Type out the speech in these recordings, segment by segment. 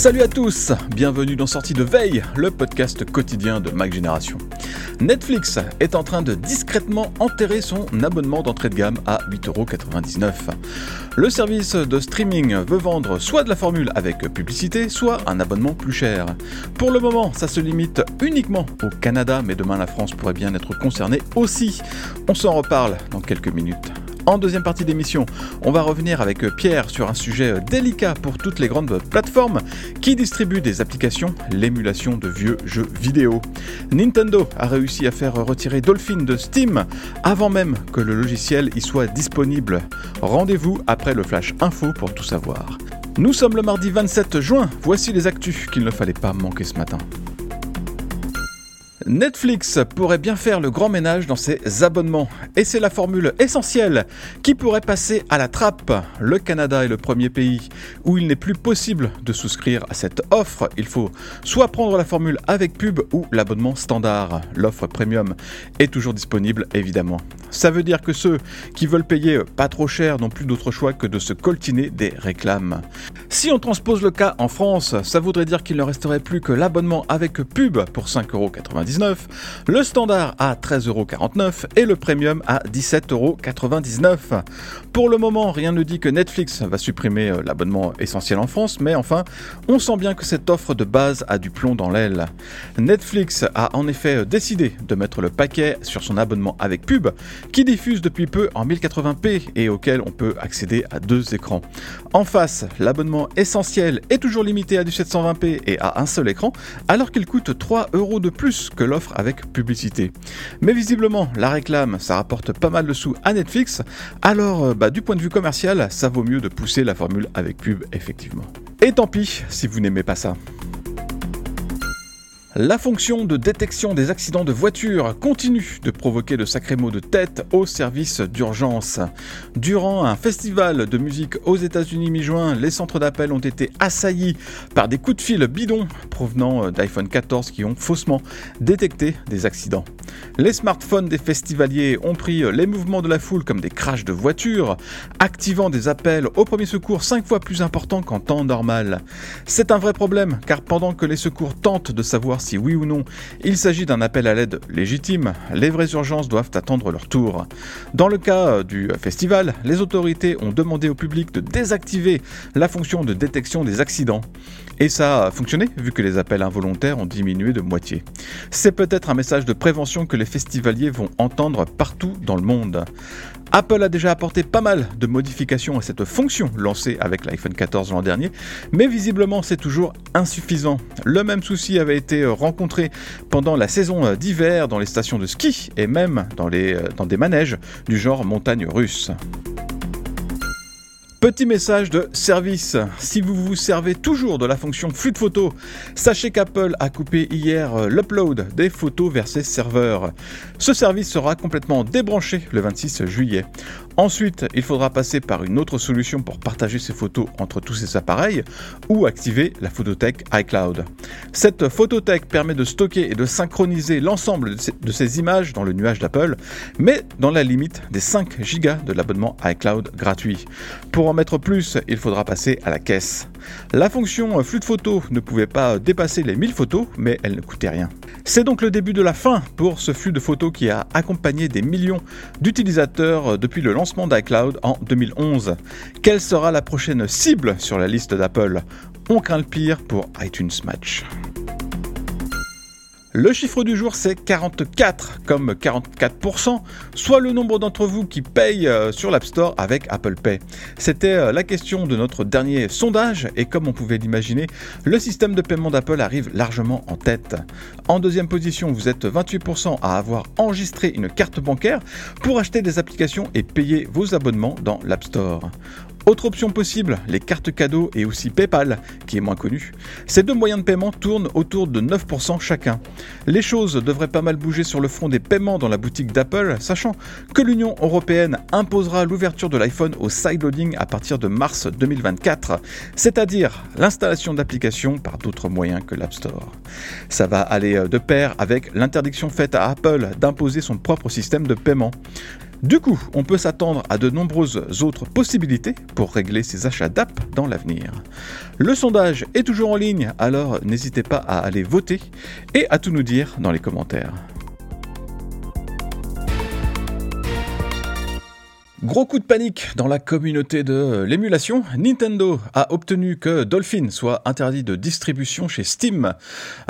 Salut à tous, bienvenue dans Sortie de Veille, le podcast quotidien de Mac Génération. Netflix est en train de discrètement enterrer son abonnement d'entrée de gamme à 8,99€. Le service de streaming veut vendre soit de la formule avec publicité, soit un abonnement plus cher. Pour le moment, ça se limite uniquement au Canada, mais demain la France pourrait bien être concernée aussi. On s'en reparle dans quelques minutes. En deuxième partie d'émission, on va revenir avec Pierre sur un sujet délicat pour toutes les grandes plateformes qui distribuent des applications, l'émulation de vieux jeux vidéo. Nintendo a réussi à faire retirer Dolphin de Steam avant même que le logiciel y soit disponible. Rendez-vous après le flash info pour tout savoir. Nous sommes le mardi 27 juin, voici les actus qu'il ne fallait pas manquer ce matin. Netflix pourrait bien faire le grand ménage dans ses abonnements, et c'est la formule essentielle qui pourrait passer à la trappe. Le Canada est le premier pays où il n'est plus possible de souscrire à cette offre. Il faut soit prendre la formule avec pub ou l'abonnement standard. L'offre premium est toujours disponible évidemment. Ça veut dire que ceux qui veulent payer pas trop cher n'ont plus d'autre choix que de se coltiner des réclames. Si on transpose le cas en France, ça voudrait dire qu'il ne resterait plus que l'abonnement avec pub pour 5,99€, le standard à 13,49€ et le premium à 17,99€. Pour le moment, rien ne dit que Netflix va supprimer euh, l'abonnement essentiel en France, mais enfin, on sent bien que cette offre de base a du plomb dans l'aile. Netflix a en effet décidé de mettre le paquet sur son abonnement avec pub, qui diffuse depuis peu en 1080p et auquel on peut accéder à deux écrans. En face, l'abonnement essentiel est toujours limité à du 720p et à un seul écran, alors qu'il coûte 3 euros de plus l'offre avec publicité. Mais visiblement, la réclame, ça rapporte pas mal de sous à Netflix, alors euh, bah, du point de vue commercial, ça vaut mieux de pousser la formule avec pub, effectivement. Et tant pis si vous n'aimez pas ça. La fonction de détection des accidents de voiture continue de provoquer de sacrés maux de tête au service d'urgence. Durant un festival de musique aux États-Unis mi-juin, les centres d'appel ont été assaillis par des coups de fil bidons provenant d'iPhone 14 qui ont faussement détecté des accidents. Les smartphones des festivaliers ont pris les mouvements de la foule comme des crashs de voitures, activant des appels au premier secours 5 fois plus importants qu'en temps normal. C'est un vrai problème car pendant que les secours tentent de savoir si oui ou non il s'agit d'un appel à l'aide légitime, les vraies urgences doivent attendre leur tour. Dans le cas du festival, les autorités ont demandé au public de désactiver la fonction de détection des accidents. Et ça a fonctionné vu que les appels involontaires ont diminué de moitié. C'est peut-être un message de prévention que les festivaliers vont entendre partout dans le monde. Apple a déjà apporté pas mal de modifications à cette fonction lancée avec l'iPhone 14 l'an dernier, mais visiblement c'est toujours insuffisant. Le même souci avait été rencontré pendant la saison d'hiver dans les stations de ski et même dans, des manèges du genre montagne russe. Petit message de service. Si vous vous servez toujours de la fonction flux de photos, sachez qu'Apple a coupé hier euh, l'upload des photos vers ses serveurs. Ce service sera complètement débranché le 26 juillet. Ensuite, il faudra passer par une autre solution pour partager ces photos entre tous ces appareils ou activer la photothèque iCloud. Cette photothèque permet de stocker et de synchroniser l'ensemble de ces images dans le nuage d'Apple, mais dans la limite des 5 Go de l'abonnement iCloud gratuit. Pour en mettre plus, il faudra passer à la caisse. La fonction flux de photos ne pouvait pas dépasser les 1000 photos, mais elle ne coûtait rien. C'est donc le début de la fin pour ce flux de photos qui a accompagné des millions d'utilisateurs depuis le lancement d'iCloud en 2011. Quelle sera la prochaine cible sur la liste d'Apple? On craint le pire pour iTunes Match. Le chiffre du jour c'est 44 comme 44%, soit le nombre d'entre vous qui payent euh, sur l'App Store avec Apple Pay. C'était euh, la question de notre dernier sondage et comme on pouvait l'imaginer, le système de paiement d'Apple arrive largement en tête. En deuxième position, vous êtes 28% à avoir enregistré une carte bancaire pour acheter des applications et payer vos abonnements dans l'App Store. Autre option possible, les cartes cadeaux et aussi PayPal, qui est moins connu. Ces deux moyens de paiement tournent autour de 9% chacun. Les choses devraient pas mal bouger sur le front des paiements dans la boutique d'Apple, sachant que l'Union européenne imposera l'ouverture de l'iPhone au sideloading à partir de mars 2024, c'est-à-dire l'installation d'applications par d'autres moyens que l'App Store. Ça va aller de pair avec l'interdiction faite à Apple d'imposer son propre système de paiement. Du coup, on peut s'attendre à de nombreuses autres possibilités pour régler ses achats d'app dans l'avenir. Le sondage est toujours en ligne, alors n'hésitez pas à aller voter et à tout nous dire dans les commentaires. Gros coup de panique dans la communauté de l'émulation. Nintendo a obtenu que Dolphin soit interdit de distribution chez Steam.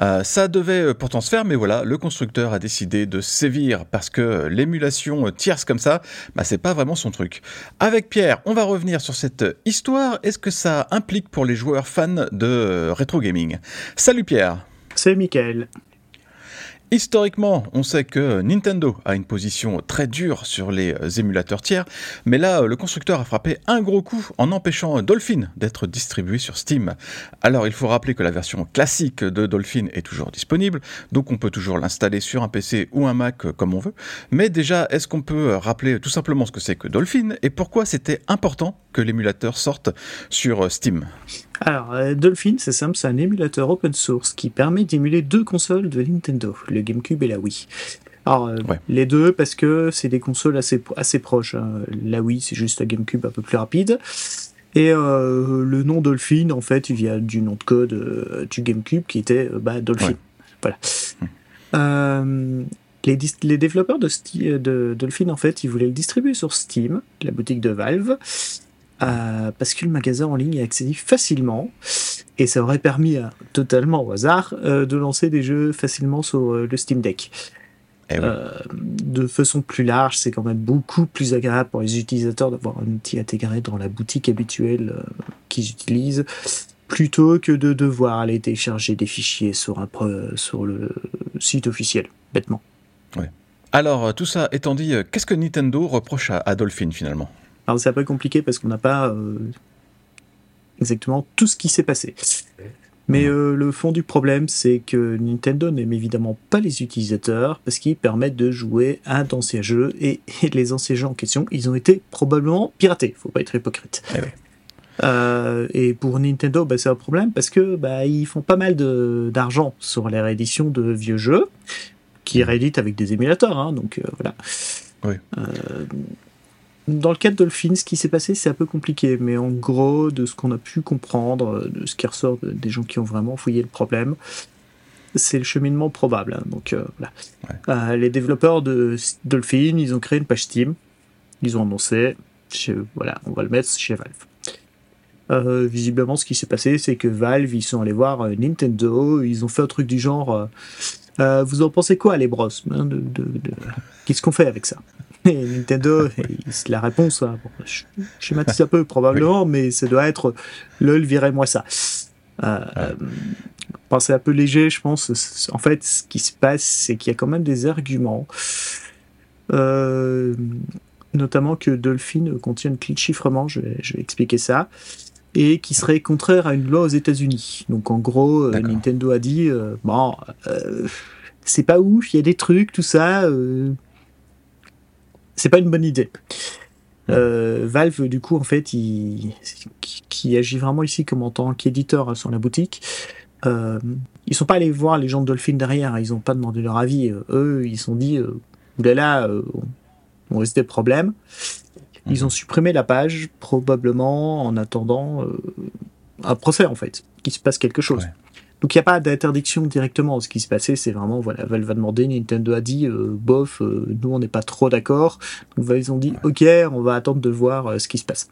Euh, ça devait pourtant se faire, mais voilà, le constructeur a décidé de sévir parce que l'émulation tierce comme ça, bah, c'est pas vraiment son truc. Avec Pierre, on va revenir sur cette histoire. Est-ce que ça implique pour les joueurs fans de rétro gaming? Salut Pierre. C'est Michael. Historiquement, on sait que Nintendo a une position très dure sur les euh, émulateurs tiers, mais là, le constructeur a frappé un gros coup en empêchant Dolphin d'être distribué sur Steam. Alors, il faut rappeler que la version classique de Dolphin est toujours disponible, donc on peut toujours l'installer sur un PC ou un Mac euh, comme on veut. Mais déjà, est-ce qu'on peut rappeler tout simplement ce que c'est que Dolphin et pourquoi c'était important que l'émulateur sorte sur euh, Steam? Alors, euh, Dolphin, c'est simple, c'est un émulateur open source qui permet d'émuler deux consoles de Nintendo, le GameCube et la Wii. Alors, euh, les deux, parce que c'est des consoles assez, assez proches. Hein. La Wii, c'est juste la GameCube un peu plus rapide. Et euh, le nom Dolphin, en fait, il vient du nom de code du GameCube qui était bah, Dolphin. Voilà. Hum. les, les, développeurs de, de, Dolphin, en fait, ils voulaient le distribuer sur Steam, la boutique de Valve. Euh, parce que le magasin en ligne est accessible facilement et ça aurait permis totalement au hasard euh, de lancer des jeux facilement sur euh, le Steam Deck. Eh de façon plus large, c'est quand même beaucoup plus agréable pour les utilisateurs d'avoir un outil intégré dans la boutique habituelle qu'ils utilisent plutôt que de devoir aller télécharger des fichiers sur, un, sur le site officiel, bêtement. Alors, tout ça étant dit, qu'est-ce que Nintendo reproche à Dolphin finalement? Alors c'est un peu compliqué parce qu'on n'a pas euh, exactement tout ce qui s'est passé. Mais euh, le fond du problème, c'est que Nintendo n'aime évidemment pas les utilisateurs parce qu'ils permettent de jouer à d'anciens jeux et, les anciens jeux en question, ils ont été probablement piratés. Faut pas être hypocrite. Eh euh, et pour Nintendo, bah, c'est un problème parce que bah, ils font pas mal d'argent sur les rééditions de vieux jeux qui rééditent avec des émulateurs. Hein, donc voilà. Oui dans le cas de Dolphin, ce qui s'est passé, c'est un peu compliqué, mais en gros, de ce qu'on a pu comprendre, de ce qui ressort des gens qui ont vraiment fouillé le problème, c'est le cheminement probable. Hein. Donc euh, voilà. Euh, les développeurs de Dolphin, ils ont créé une page Steam, ils ont annoncé, voilà, on va le mettre chez Valve. Euh, visiblement, ce qui s'est passé, c'est que Valve, ils sont allés voir Nintendo, ils ont fait un truc du genre, vous en pensez quoi, les bros hein, Qu'est-ce qu'on fait avec ça? Et Nintendo, la réponse, hein, bon, je schématise un peu probablement, mais ça doit être lol, virez-moi ça. Euh, euh, c'est un peu léger, je pense. En fait, ce qui se passe, c'est qu'il y a quand même des arguments, euh, notamment que Dolphin contient une clé de chiffrement, je vais, je vais, expliquer ça, et qui serait contraire à une loi aux États-Unis. Donc en gros, euh, Nintendo a dit, euh, bon, c'est pas ouf, il y a des trucs, tout ça c'est pas une bonne idée. Euh, Valve, du coup, en fait, il, qui, agit vraiment ici comme en tant qu'éditeur sur la boutique, euh, ils sont pas allés voir les gens de Dolphin derrière, ils ont pas demandé leur avis. Eux, ils se sont dit, euh, oulala, euh, on risque des problèmes. Ils mhm. ont supprimé la page, probablement en attendant euh, un procès, en fait, qu'il se passe quelque chose. Donc il n'y a pas d'interdiction directement. Ce qui s'est passé, c'est vraiment, voilà, Valve a demandé, Nintendo a dit, euh, bof, euh, nous on n'est pas trop d'accord. Donc ils ont dit, ok, on va attendre de voir euh, ce qui se passe.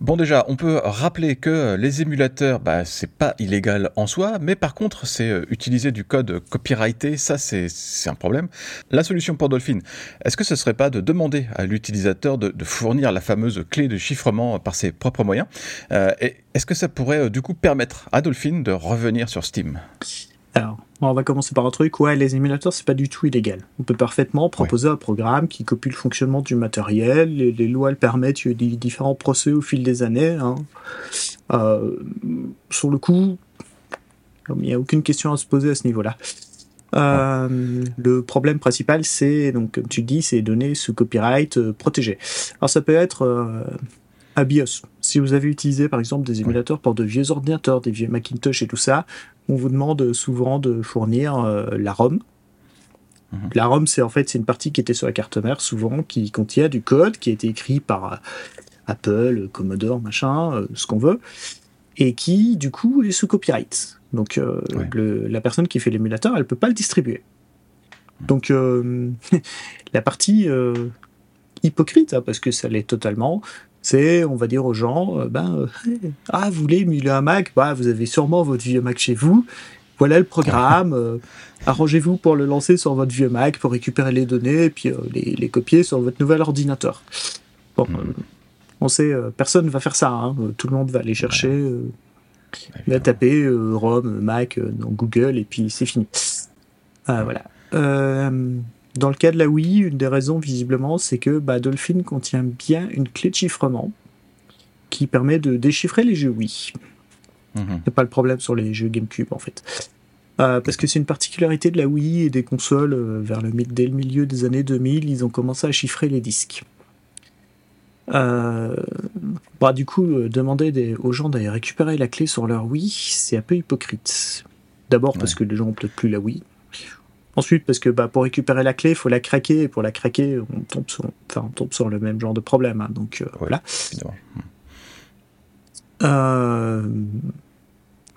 Bon déjà, on peut rappeler que les émulateurs, bah, c'est pas illégal en soi, mais par contre, c'est euh, utiliser du code copyrighté, ça c'est un problème. La solution pour Dolphin, est-ce que ce serait pas de demander à l'utilisateur de, fournir la fameuse clé de chiffrement par ses propres moyens euh, Est-ce que ça pourrait euh, du coup permettre à Dolphin de revenir sur Steam? Alors, on va commencer par un truc. Ouais, les émulateurs, c'est pas du tout illégal. On peut parfaitement proposer un programme qui copie le fonctionnement du matériel. Les, les lois le permettent. Il y a des différents procès au fil des années. Hein. Euh, sur le coup, il n'y a aucune question à se poser à ce niveau-là. Euh, le problème principal, c'est donc comme tu dis, c'est donner ce copyright euh, protégé. Alors ça peut être euh, à BIOS. Si vous avez utilisé par exemple des émulateurs pour de vieux ordinateurs, des vieux Macintosh et tout ça, on vous demande souvent de fournir euh, la ROM Mhm. La ROM, c'est en fait c'est une partie qui était sur la carte mère, souvent, qui contient du code qui a été écrit par euh, Apple, Commodore, machin, euh, ce qu'on veut, et qui, du coup, est sous copyright. Donc, la personne qui fait l'émulateur, elle peut pas le distribuer. Donc, la partie hypocrite, hein, parce que ça l'est totalement, c'est, on va dire aux gens, ben, ah, vous voulez émuler un Mac, bah, vous avez sûrement votre vieux Mac chez vous, voilà le programme, euh, arrangez-vous pour le lancer sur votre vieux Mac, pour récupérer les données, et puis euh, les, copier sur votre nouvel ordinateur. Bon, euh, on sait, personne ne va faire ça, hein. tout le monde va aller chercher, va taper ROM, Mac dans Google, et puis c'est fini. voilà. Dans le cas de la Wii, une des raisons visiblement, c'est que bah, Dolphin contient bien une clé de chiffrement qui permet de déchiffrer les jeux Wii. Mhm. C'est pas le problème sur les jeux GameCube en fait. Euh, parce que c'est une particularité de la Wii et des consoles euh, vers le, dès le milieu des années 2000, ils ont commencé à chiffrer les disques. Euh, bah, du coup, demander aux gens d'aller récupérer la clé sur leur Wii, c'est un peu hypocrite. D'abord parce que les gens ont peut-être plus la Wii. Ensuite, parce que bah, pour récupérer la clé, il faut la craquer, et pour la craquer, on tombe sur, enfin, on tombe sur le même genre de problème. Hein. donc voilà. Euh,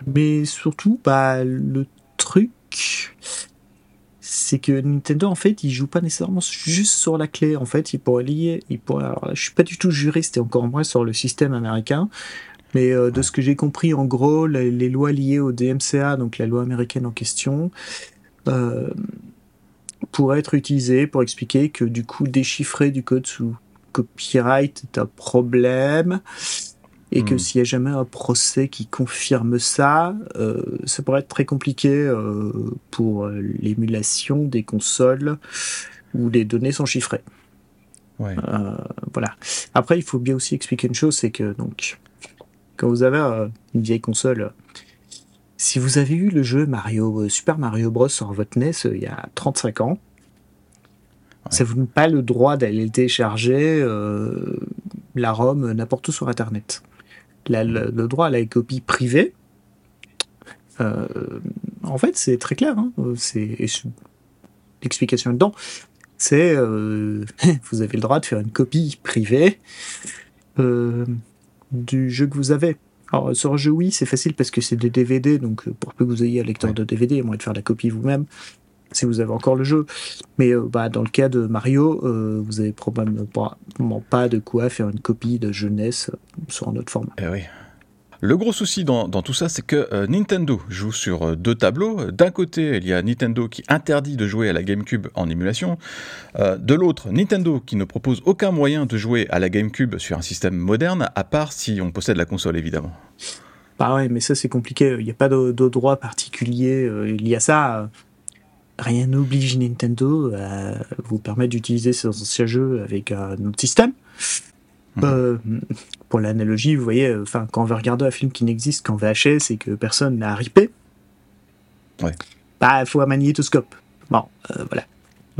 mais surtout, bah, le truc, c'est que Nintendo, en fait, il joue pas nécessairement juste sur la clé. En fait, il pourrait lier, il pourrait, alors je suis pas du tout juriste et encore moins sur le système américain. Mais euh, de ce que j'ai compris, en gros, les, lois liées au DMCA, donc la loi américaine en question, euh, pourraient être utilisées pour expliquer que du coup, déchiffrer du code sous copyright est un problème et que hmm. s'il y a jamais un procès qui confirme ça, euh, ça pourrait être très compliqué euh, pour euh, l'émulation des consoles où les données sont chiffrées. Ouais. Euh, voilà. Après, il faut bien aussi expliquer une chose, c'est que donc quand vous avez une vieille console, si vous avez eu le jeu Mario Super Mario Bros sur votre NES il y a 35 ans, ça vous donne pas le droit d'aller le télécharger la ROM n'importe où sur Internet le, droit à la copie privée, euh, en fait, c'est très clair. Hein. c'est l'explication dedans. C'est euh, vous avez le droit de faire une copie privée euh, du jeu que vous avez. Alors sur un jeu oui, c'est facile parce que c'est des DVD, donc pour peu que vous ayez un lecteur de DVD, il y a de faire la copie vous-même si vous avez encore le jeu. Mais bah, dans le cas de Mario, vous avez probablement pas de quoi faire une copie de jeunesse sur un autre format. Eh oui. Le gros souci dans, tout ça, c'est que euh, Nintendo joue sur euh, deux tableaux. D'un côté, il y a Nintendo qui interdit de jouer à la GameCube en émulation. Euh, de l'autre, Nintendo qui ne propose aucun moyen de jouer à la GameCube sur un système moderne, à part si on possède la console, évidemment. Bah ouais, mais ça c'est compliqué. Il n'y a pas de, droit particulier. Il y a ça. Rien n'oblige Nintendo à vous permettre d'utiliser ces anciens jeux avec un autre système. Mhm. Euh, pour l'analogie, vous voyez, euh, enfin, quand on veut regarder un film qui n'existe qu'en VHS et que personne n'a ripé, ouais. bah, il faut un magnétoscope. Bon, euh, voilà.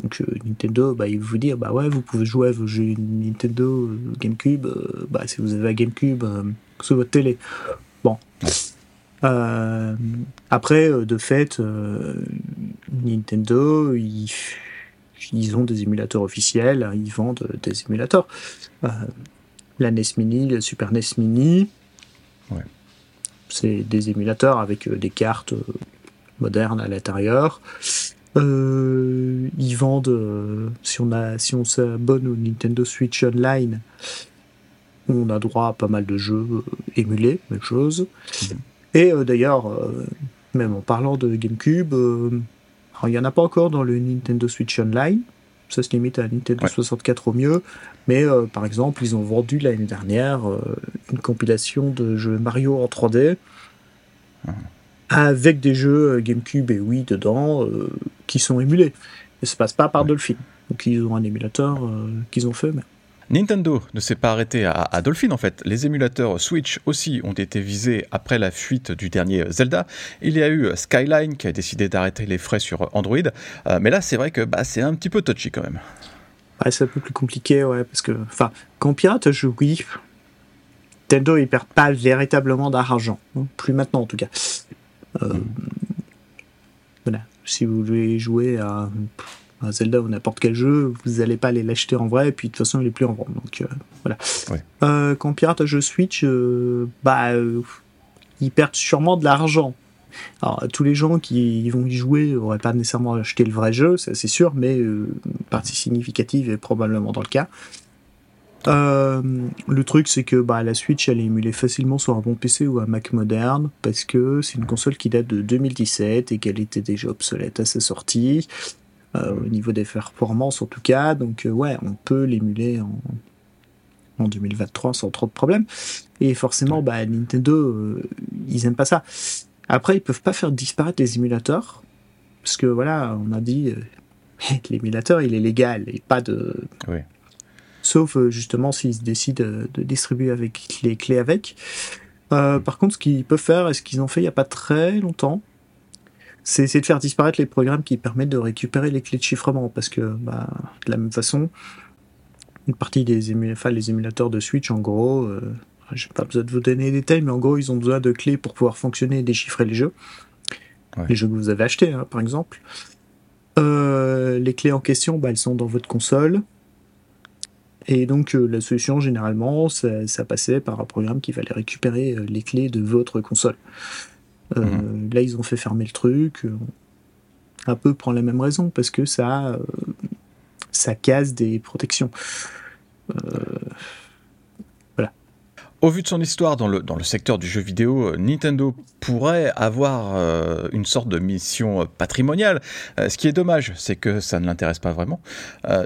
Donc Nintendo, bah, il vous dire, bah ouais, vous pouvez jouer à vos jeux Nintendo, GameCube, bah, si vous avez un GameCube sur votre télé. Bon. après, de fait, Nintendo, ils, ils, ont des émulateurs officiels, hein, ils vendent des émulateurs la NES Mini, le Super NES Mini. C'est des émulateurs avec euh, des cartes euh, modernes à l'intérieur. Euh, ils vendent, si on a, si on s'abonne au Nintendo Switch Online, on a droit à pas mal de jeux émulés, même chose. Mhm. Et d'ailleurs, même en parlant de GameCube, il n'y en a pas encore dans le Nintendo Switch Online ça se limite à Nintendo 64 au mieux. Mais euh, par exemple, ils ont vendu l'année dernière euh, une compilation de jeux Mario en 3D avec des jeux euh, GameCube et Wii dedans qui sont émulés. Et ça passe pas par Dolphin. Donc ils ont un émulateur qu'ils ont fait. Mais... Nintendo ne s'est pas arrêté à, Dolphin en fait. Les émulateurs Switch aussi ont été visés après la fuite du dernier Zelda. Il y a eu Skyline qui a décidé d'arrêter les frais sur Android. Euh, mais là, c'est vrai que bah, c'est un petit peu touchy quand même. c'est un peu plus compliqué, ouais, parce que, enfin, quand on pirate un jeu oui, Nintendo ils perdent pas véritablement d'argent, hein. plus maintenant en tout cas. Euh, mm. Voilà, si vous voulez jouer à un Zelda ou n'importe quel jeu, vous n'allez pas aller l'acheter en vrai, et puis de toute façon, il est plus en vente. Donc voilà. quand on pirate un jeu Switch, bah, ils perdent sûrement de l'argent. Alors, tous les gens qui vont y jouer n'auraient pas nécessairement acheté le vrai jeu, c'est sûr, mais une partie significative est probablement dans le cas. Euh, le truc, c'est que bah, la Switch, elle est émulée facilement sur un bon PC ou un Mac moderne, parce que c'est une console qui date de 2017 et qu'elle était déjà obsolète à sa sortie, euh, au niveau des performances en tout cas. Donc, euh, ouais, on peut l'émuler en, en 2023 sans trop de problèmes. Et forcément, bah, Nintendo, ils aiment pas ça. Après, ils peuvent pas faire disparaître les émulateurs, parce que voilà, on a dit, l'émulateur, il est légal et pas de. Oui sauf euh, justement s'ils décident de distribuer avec les clés avec. Euh, par contre, ce qu'ils peuvent faire, et ce qu'ils ont fait il n'y a pas très longtemps, c'est de faire disparaître les programmes qui permettent de récupérer les clés de chiffrement, parce que bah, de la même façon, une partie des les émulateurs de Switch, en gros, je euh, j'ai pas besoin de vous donner les détails, mais en gros, ils ont besoin de clés pour pouvoir fonctionner et déchiffrer les jeux. Les jeux que vous avez achetés, hein, par exemple. les clés en question, bah, elles sont dans votre console. Et donc euh, la solution, généralement, ça, passait par un programme qui fallait récupérer euh, les clés de votre console. Euh, mhm. Là, ils ont fait fermer le truc, un peu pour la même raison, parce que ça, ça casse des protections. Au vu de son histoire dans le, dans le secteur du jeu vidéo, euh, Nintendo pourrait avoir euh, une sorte de mission euh, patrimoniale. ce qui est dommage, c'est que ça ne l'intéresse pas vraiment.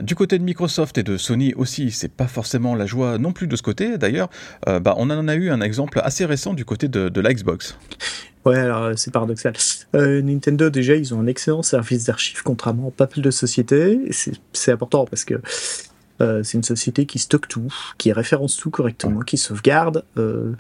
du côté de Microsoft et de Sony aussi, c'est pas forcément la joie non plus de ce côté. D'ailleurs, bah, on en a eu un exemple assez récent du côté de, de la Xbox. Ouais, alors c'est paradoxal. Nintendo, déjà, ils ont un excellent service d'archives, contrairement à pas mal de sociétés. C'est important parce que euh, c'est une société qui stocke tout, qui référence tout correctement, qui sauvegarde. Euh,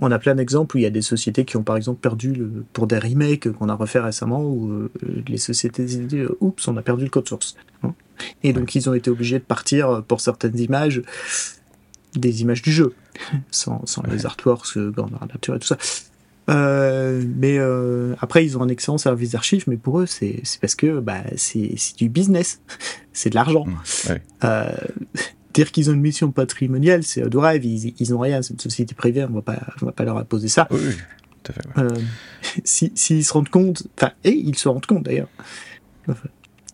on a plein d'exemples où il y a des sociétés qui ont par exemple perdu le, pour des remakes qu'on a refait récemment où euh, les sociétés disaient oups on a perdu le code source. Hein. Et donc ils ont été obligés de partir pour certaines images des images du jeu sans, sans les artworks, grandeur nature et tout ça. Euh, mais euh, après, ils ont un excellent service d'archives, mais pour eux, c'est parce que bah, c'est du business, c'est de l'argent. Mmh, euh, dire qu'ils ont une mission patrimoniale, c'est de rêve, ils, ils ont rien, c'est une société privée, on va pas, on va pas leur imposer ça. Oui, tout à fait. Euh, S'ils si, se rendent compte, enfin, et ils se rendent compte d'ailleurs,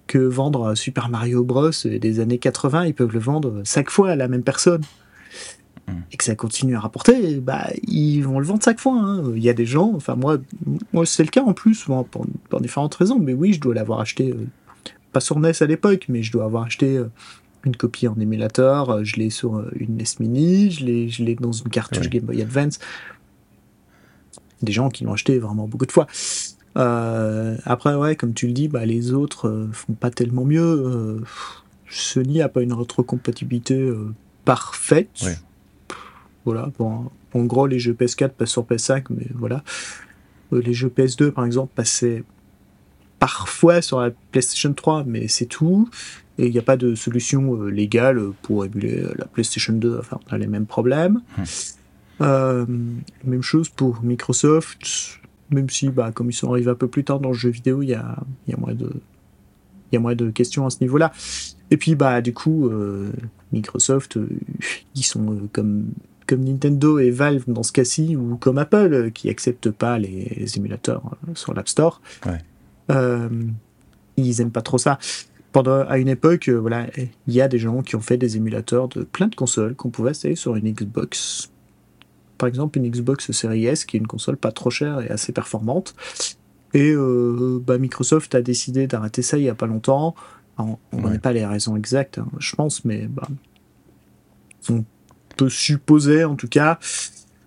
que vendre Super Mario Bros des années 80, ils peuvent le vendre cinq fois à la même personne et que ça continue à rapporter, bah, ils vont le vendre chaque fois. Hein. Il y a des gens, enfin moi, moi c'est le cas en plus, pour, différentes raisons, mais oui, je dois l'avoir acheté, euh, pas sur NES à l'époque, mais je dois avoir acheté euh, une copie en émulateur, euh, je l'ai sur une NES Mini, je l'ai dans une cartouche Game Boy Advance. Des gens qui l'ont acheté vraiment beaucoup de fois. après, ouais, comme tu le dis, bah, les autres font pas tellement mieux. Sony a pas une rétrocompatibilité parfaite. Voilà, bon, en gros, les jeux PS4 passent sur PS5, mais voilà. Euh, les jeux PS2, par exemple, passaient parfois sur la PlayStation 3, mais c'est tout. Et il n'y a pas de solution euh, légale pour émuler la PlayStation 2. Enfin, on a les mêmes problèmes. Hmm. Euh, même chose pour Microsoft, même si, bah, comme ils sont arrivés un peu plus tard dans le jeu vidéo, il y a, y a moins de il y a moins de questions à ce niveau-là. Et puis bah du coup Microsoft ils sont comme comme Nintendo et Valve dans ce cas-ci, ou comme Apple euh, qui accepte pas les émulateurs euh, sur l'App Store. Euh, ils aiment pas trop ça. Pendant, à une époque, voilà, il y a des gens qui ont fait des émulateurs de plein de consoles qu'on pouvait installer sur une Xbox. Par exemple, une Xbox Series S, qui est une console pas trop chère et assez performante. Et bah, Microsoft a décidé d'arrêter ça il y a pas longtemps. on ne connaît pas les raisons exactes, hein, je pense, mais bah, supposer en tout cas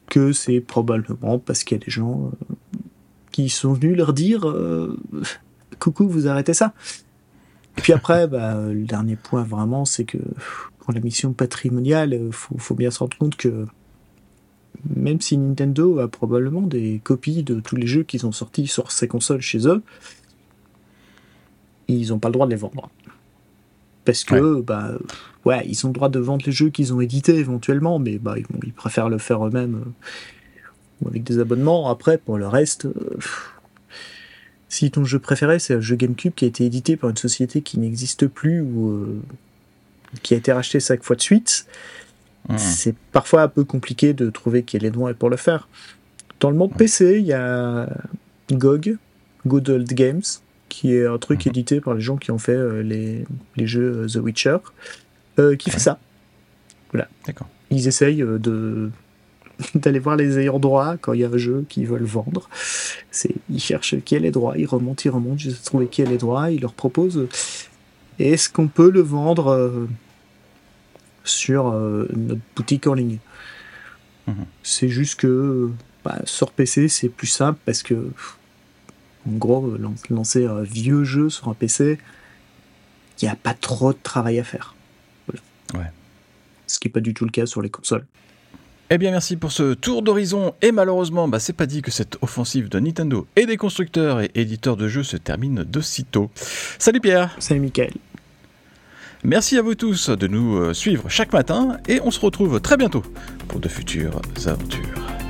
que c'est probablement parce qu'il y a des gens euh, qui sont venus leur dire euh, coucou vous arrêtez ça et puis après bah, le dernier point vraiment c'est que pour la mission patrimoniale euh, faut, faut bien se rendre compte que même si Nintendo a probablement des copies de tous les jeux qu'ils ont sortis sur ces consoles chez eux, ils n'ont pas le droit de les vendre. Parce que, bah, ouais, ils ont le droit de vendre les jeux qu'ils ont édités éventuellement, mais bah, ils, préfèrent le faire eux-mêmes euh, avec des abonnements. Après, pour le reste, euh, Si ton jeu préféré, c'est un jeu GameCube qui a été édité par une société qui n'existe plus ou euh, qui a été racheté cinq fois de suite, Mmh. c'est parfois un peu compliqué de trouver qui est les droits pour le faire. Dans le monde PC, il y a GOG, Good Old Games, qui est un truc Mhm. édité par les gens qui ont fait euh, les, les jeux The Witcher, euh, qui fait ça. D'accord. Ils essayent euh, de d'aller voir les ayants droit quand il y a un jeu qu'ils veulent vendre. C'est, ils cherchent qui a les droits, ils remontent, ils remontent, jusqu'à trouver qui a les droits, ils leur proposent euh, est-ce qu'on peut le vendre euh, sur euh, notre boutique en ligne? Mhm. C'est juste que bah, sur PC c'est plus simple parce que en gros lan- lancer un vieux jeu sur un PC, il n'y a pas trop de travail à faire. Ouais. Ce qui n'est pas du tout le cas sur les consoles. Eh bien, merci pour ce tour d'horizon. Et malheureusement, bah, c'est pas dit que cette offensive de Nintendo et des constructeurs et éditeurs de jeux se termine de sitôt. Salut Pierre Salut Michael. Merci à vous tous de nous euh, suivre chaque matin et on se retrouve très bientôt pour de futures aventures.